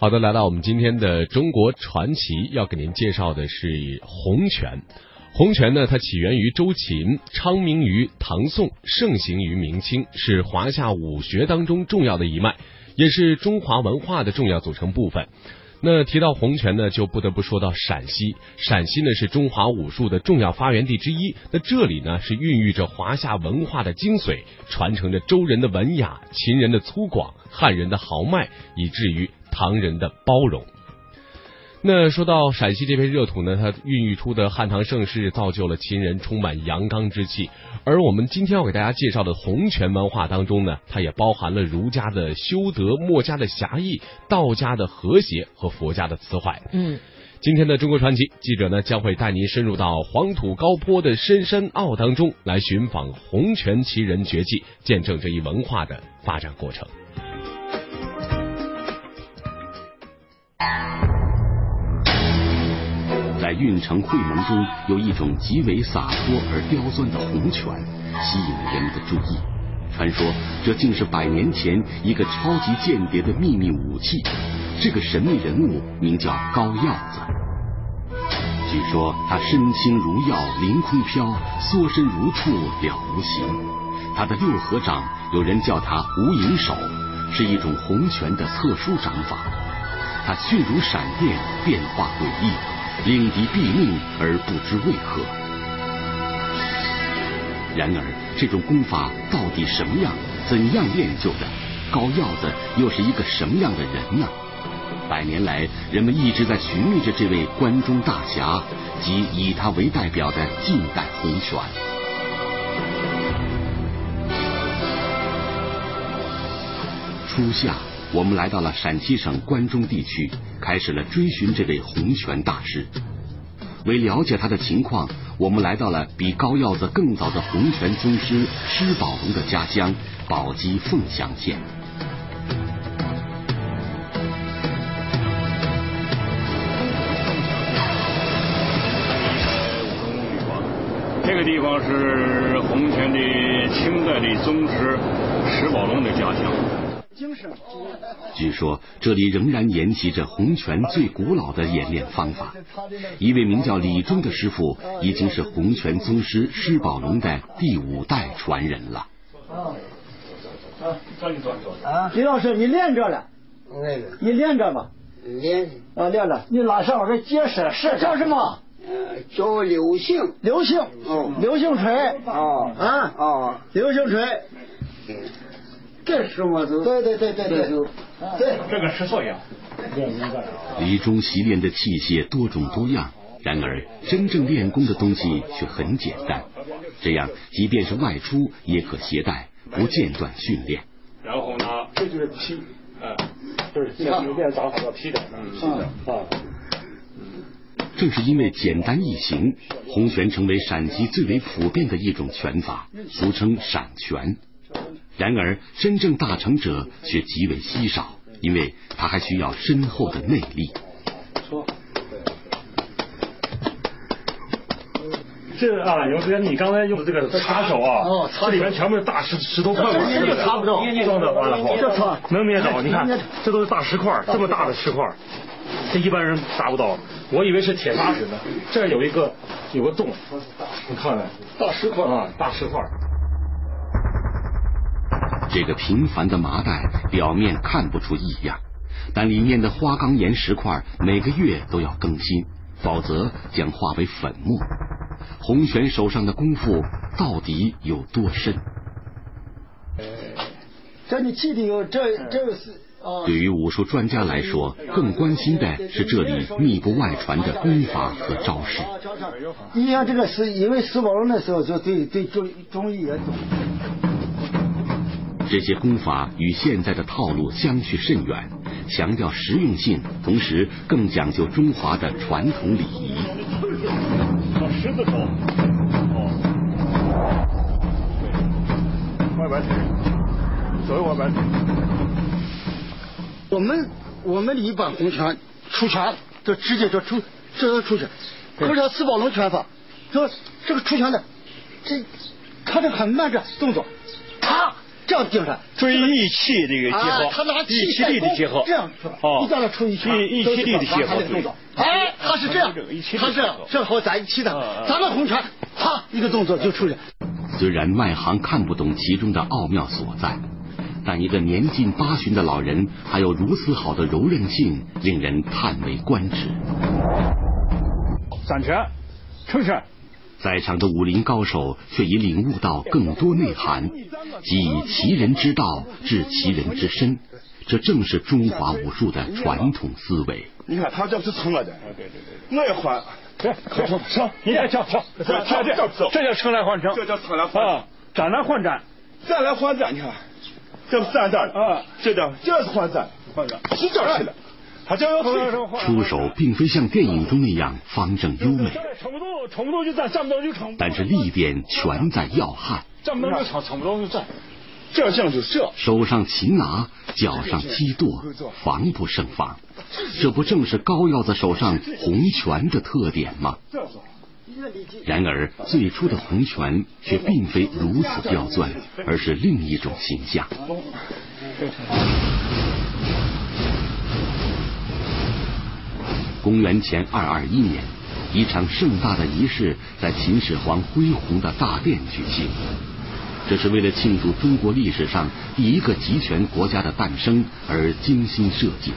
好的，来到我们今天的中国传奇，要给您介绍的是洪拳。洪拳呢，它起源于周秦，昌明于唐宋，盛行于明清，是华夏武学当中重要的一脉，也是中华文化的重要组成部分。那提到洪拳呢，就不得不说到陕西。陕西呢是中华武术的重要发源地之一。那这里呢是孕育着华夏文化的精髓，传承着周人的文雅、秦人的粗犷、汉人的豪迈，以至于唐人的包容。那说到陕西这片热土呢，它孕育出的汉唐盛世，造就了秦人充满阳刚之气。而我们今天要给大家介绍的洪拳文化当中呢，它也包含了儒家的修德、墨家的侠义、道家的和谐和佛家的慈怀。嗯，今天的中国传奇记者呢，将会带您深入到黄土高坡的深山坳当中，来寻访洪拳奇人绝技，见证这一文化的发展过程。在运城会盟中，有一种极为洒脱而刁钻的红拳，吸引了人们的注意。传说这竟是百年前一个超级间谍的秘密武器。这个神秘人物名叫高耀子。据说他身轻如药，凌空飘；缩身如兔，了无形。他的六合掌，有人叫他无影手，是一种红拳的特殊掌法。他迅如闪电，变化诡异。令敌毙命而不知为何。然而，这种功法到底什么样？怎样练就的？高耀子又是一个什么样的人呢？百年来，人们一直在寻觅着这位关中大侠及以他为代表的近代红拳。初夏。我们来到了陕西省关中地区，开始了追寻这位洪拳大师。为了解他的情况，我们来到了比高耀子更早的洪拳宗师施宝龙的家乡宝鸡凤翔县。这个地方是洪拳的清代的宗师施宝龙的家乡。据说这里仍然沿袭着洪拳最古老的演练方法。一位名叫李忠的师傅，已经是洪拳宗师施宝龙的第五代传人了。啊，啊，李老师，你练着了？那个，你练着吧？练。啊，练了。你拉上我这结实是叫什么？呃，叫刘姓。刘姓。哦。刘姓锤。哦。啊。哦。刘姓锤。这是么子？对对对对对，对，这个是错呀。李忠习练的器械多种多样，然而真正练功的东西却很简单。这样，即便是外出也可携带，不间断训练。然后呢，这就是劈，嗯，就是像练掌法叫劈的，嗯啊。正是因为简单易行，洪拳成为陕西最为普遍的一种拳法，俗称闪拳。然而，真正大成者却极为稀少，因为他还需要深厚的内力。说，这啊，姚时间你刚才用的这个插手啊，哦，这里面全部是大石石头块，这插不着，装的完了能捏着，你看，这都是大石块，这么大的石块，这一般人达不到。我以为是铁砂石呢，这有一个有个洞，你看看，大石块啊，大石块。这个平凡的麻袋表面看不出异样，但里面的花岗岩石块每个月都要更新，否则将化为粉末。洪拳手上的功夫到底有多深？这你记得有这这个是啊。对于武术专家来说，更关心的是这里密不外传的功法和招式。你像这个是因为石宝龙的时候就对对中中医也懂。这些功法与现在的套路相去甚远，强调实用性，同时更讲究中华的传统礼仪。十字手，外摆腿，左右外摆腿。我们我们一般红拳出拳就直接就出，这就出拳。可是四宝龙拳法，说这个出拳的，这他这很慢，这动作，啪。这样顶上，注意义气这个结合，啊他拿气义气力的结合，这样是吧？哦，一叫他出一拳，义义气力的结合，动作。哎，他是这样，他这样正好在一起的，咱们红拳，啪一个动作就出去。虽然外行看不懂其中的奥妙所在，但一个年近八旬的老人还有如此好的柔韧性，令人叹为观止。散拳，出拳。在场的武林高手却已领悟到更多内涵，即以其人之道治其人之身，这正是中华武术的传统思维。你看他这不是成了的，对对对，我也换，对，成成，你也跳跳，这这这叫成来换成，这叫成来换啊，站来换站，站来换站，你看，这不站站啊，这叫这是换站，换站，起脚去了。他这要出手并非像电影中那样方正优美，撑不住，撑不住就站，站不到就撑。但是力点全在要害，站不到就撑，撑不到就站。这像就这，手上擒拿，脚上击跺，防不胜防。这不正是高腰子手上红拳的特点吗？然而，最初的红拳却并非如此刁钻，而是另一种形象。公元前二二一年，一场盛大的仪式在秦始皇恢宏的大殿举行。这是为了庆祝中国历史上第一个集权国家的诞生而精心设计的。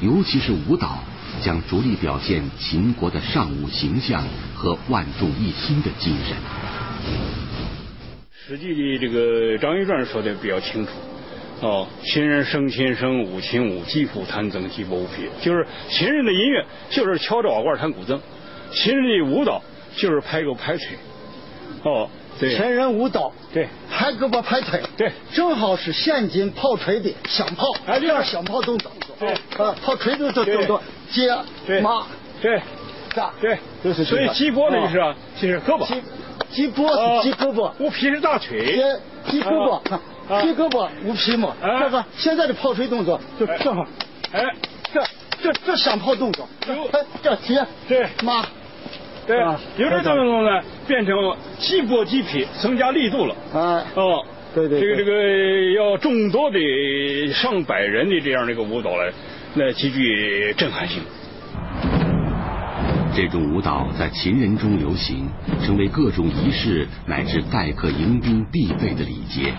尤其是舞蹈，将着力表现秦国的尚武形象和万众一心的精神。实际的这个《张仪传》说的比较清楚。哦，秦人生秦生，舞秦舞，击鼓弹筝，击波舞皮。就是秦人的音乐就是敲着瓦罐弹古筝，秦人的舞蹈就是拍个拍腿。哦，对，前人舞蹈，对，拍胳膊拍腿，对，正好是现今炮锤的响炮，哎，这样响炮动作，对，啊，炮锤的这动作，接对。马，对，炸，对，就是所以击波的意思啊，就是胳膊，击击脖子，击胳膊，舞皮是大腿，接击胳膊，击胳膊无皮嘛，这个现在的炮锤动作就正好，哎，这这这响炮动作，哎，这接对。妈。对，有点这么动呢，变成击波击皮，增加力度了。啊，哦，对对，这个这个要众多的上百人的这样的一个舞蹈来，那极具震撼性。这种舞蹈在秦人中流行，成为各种仪式乃至待客迎宾必备的礼节。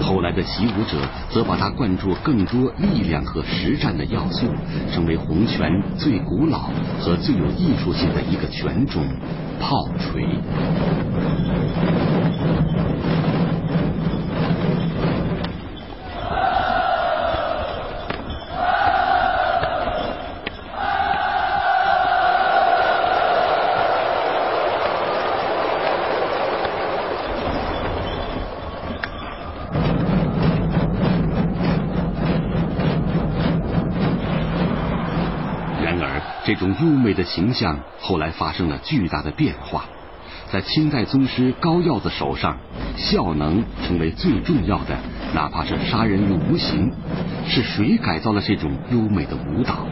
后来的习武者则把它灌注更多力量和实战的要素，成为洪拳最古老和最有艺术性的一个拳种——炮锤。优美的形象后来发生了巨大的变化，在清代宗师高耀的手上，效能成为最重要的，哪怕是杀人于无形。是谁改造了这种优美的舞蹈？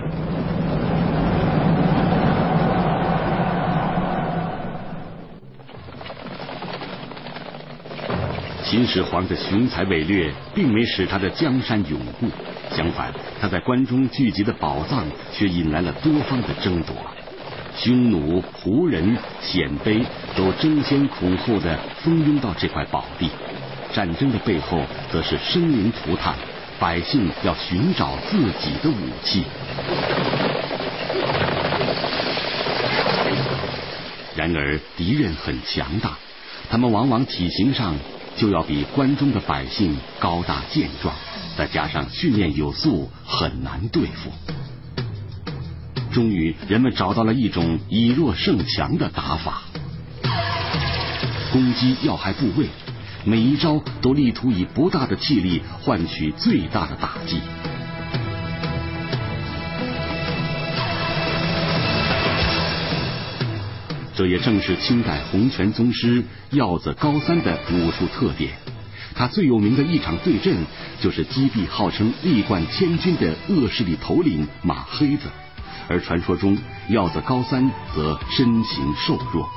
秦始皇的雄才伟略，并没使他的江山永固。相反，他在关中聚集的宝藏却引来了多方的争夺，匈奴、胡人、鲜卑都争先恐后的蜂拥到这块宝地。战争的背后，则是生灵涂炭，百姓要寻找自己的武器。然而，敌人很强大，他们往往体型上就要比关中的百姓高大健壮。再加上训练有素，很难对付。终于，人们找到了一种以弱胜强的打法：攻击要害部位，每一招都力图以不大的气力换取最大的打击。这也正是清代洪拳宗师耀子高三的武术特点。他最有名的一场对阵，就是击毙号称力冠千军的恶势力头领马黑子，而传说中耀子高三则身形瘦弱。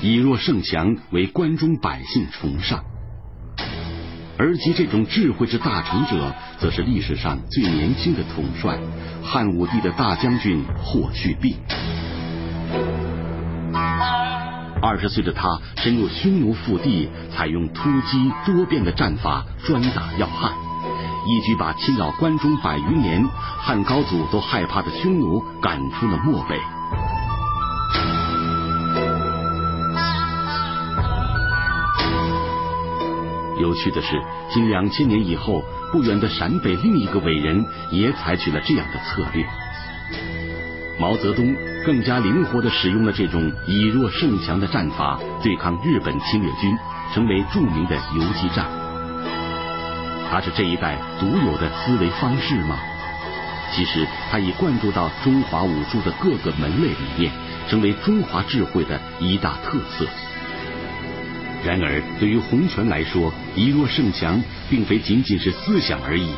以弱胜强为关中百姓崇尚。而及这种智慧之大成者，则是历史上最年轻的统帅——汉武帝的大将军霍去病。二十岁的他深入匈奴腹地，采用突击多变的战法，专打要害，一举把侵扰关中百余年、汉高祖都害怕的匈奴赶出了漠北。有趣的是，近两千年以后，不远的陕北另一个伟人也采取了这样的策略。毛泽东更加灵活地使用了这种以弱胜强的战法，对抗日本侵略军，成为著名的游击战。他是这一代独有的思维方式吗？其实，他已灌注到中华武术的各个门类里面，成为中华智慧的一大特色。然而，对于洪拳来说，以弱胜强并非仅仅是思想而已。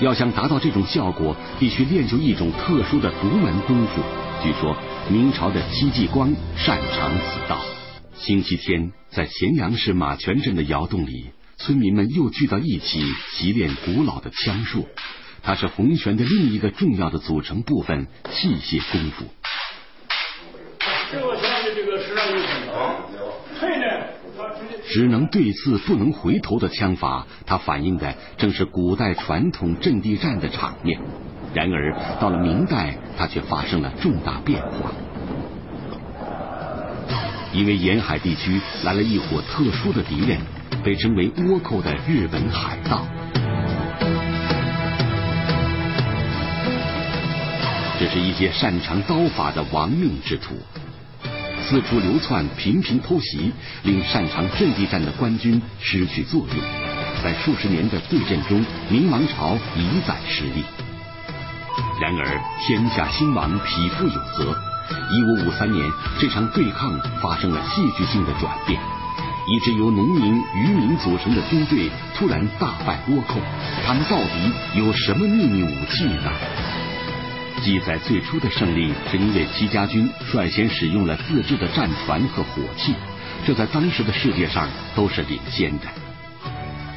要想达到这种效果，必须练就一种特殊的独门功夫。据说明朝的戚继光擅长此道。星期天，在咸阳市马泉镇的窑洞里，村民们又聚到一起习练古老的枪术。它是洪拳的另一个重要的组成部分——器械功夫。这个枪的这个实战有很强退呢？只能对刺不能回头的枪法，它反映的正是古代传统阵地战的场面。然而到了明代，它却发生了重大变化。因为沿海地区来了一伙特殊的敌人，被称为倭寇的日本海盗。这是一些擅长刀法的亡命之徒。四处流窜，频频偷袭，令擅长阵地战的官军失去作用。在数十年的对阵中，明王朝一再失利。然而，天下兴亡，匹夫有责。一五五三年，这场对抗发生了戏剧性的转变。一支由农民、渔民组成的军队突然大败倭寇，他们到底有什么秘密武器呢？记载最初的胜利是因为戚家军率先使用了自制的战船和火器，这在当时的世界上都是领先的。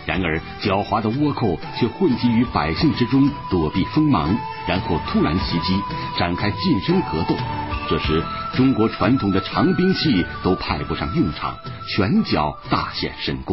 然而，狡猾的倭寇却混迹于百姓之中，躲避锋芒，然后突然袭击，展开近身格斗。这时，中国传统的长兵器都派不上用场，拳脚大显神功。